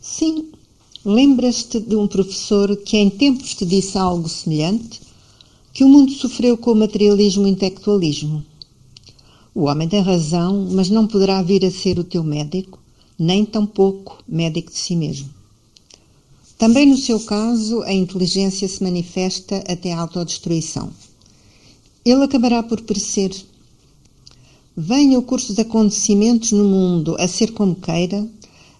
Sim, lembras-te de um professor que em tempos te disse algo semelhante? Que o mundo sofreu com o materialismo e o intelectualismo. O homem tem razão, mas não poderá vir a ser o teu médico, nem tampouco médico de si mesmo. Também no seu caso, a inteligência se manifesta até a autodestruição. Ele acabará por perecer. Venha o curso de acontecimentos no mundo a ser como queira,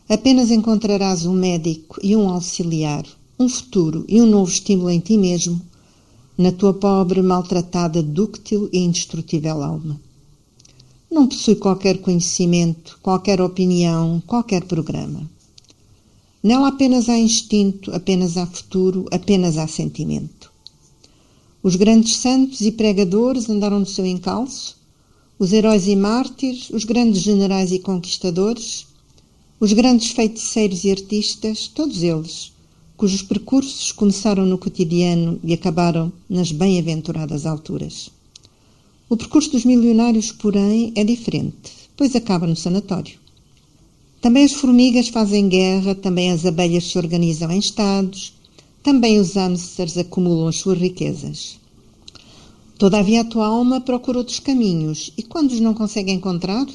Apenas encontrarás um médico e um auxiliar, um futuro e um novo estímulo em ti mesmo, na tua pobre, maltratada, dúctil e indestrutível alma. Não possui qualquer conhecimento, qualquer opinião, qualquer programa. Nela apenas há instinto, apenas há futuro, apenas há sentimento. Os grandes santos e pregadores andaram no seu encalço, os heróis e mártires, os grandes generais e conquistadores, os grandes feiticeiros e artistas, todos eles, cujos percursos começaram no cotidiano e acabaram nas bem-aventuradas alturas. O percurso dos milionários, porém, é diferente, pois acaba no sanatório. Também as formigas fazem guerra, também as abelhas se organizam em estados, também os hamsters acumulam as suas riquezas. Todavia a tua alma procura outros caminhos e quando os não consegue encontrar,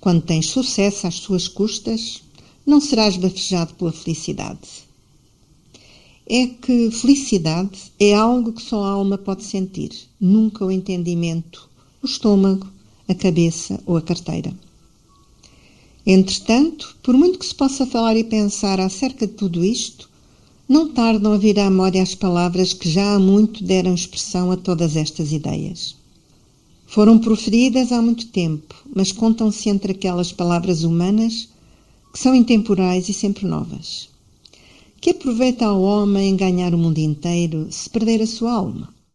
quando tens sucesso às suas custas, não serás bafejado pela felicidade. É que felicidade é algo que só a alma pode sentir, nunca o entendimento, o estômago, a cabeça ou a carteira. Entretanto, por muito que se possa falar e pensar acerca de tudo isto, não tardam a vir à memória as palavras que já há muito deram expressão a todas estas ideias. Foram proferidas há muito tempo, mas contam-se entre aquelas palavras humanas que são intemporais e sempre novas. Que aproveita ao homem ganhar o mundo inteiro se perder a sua alma?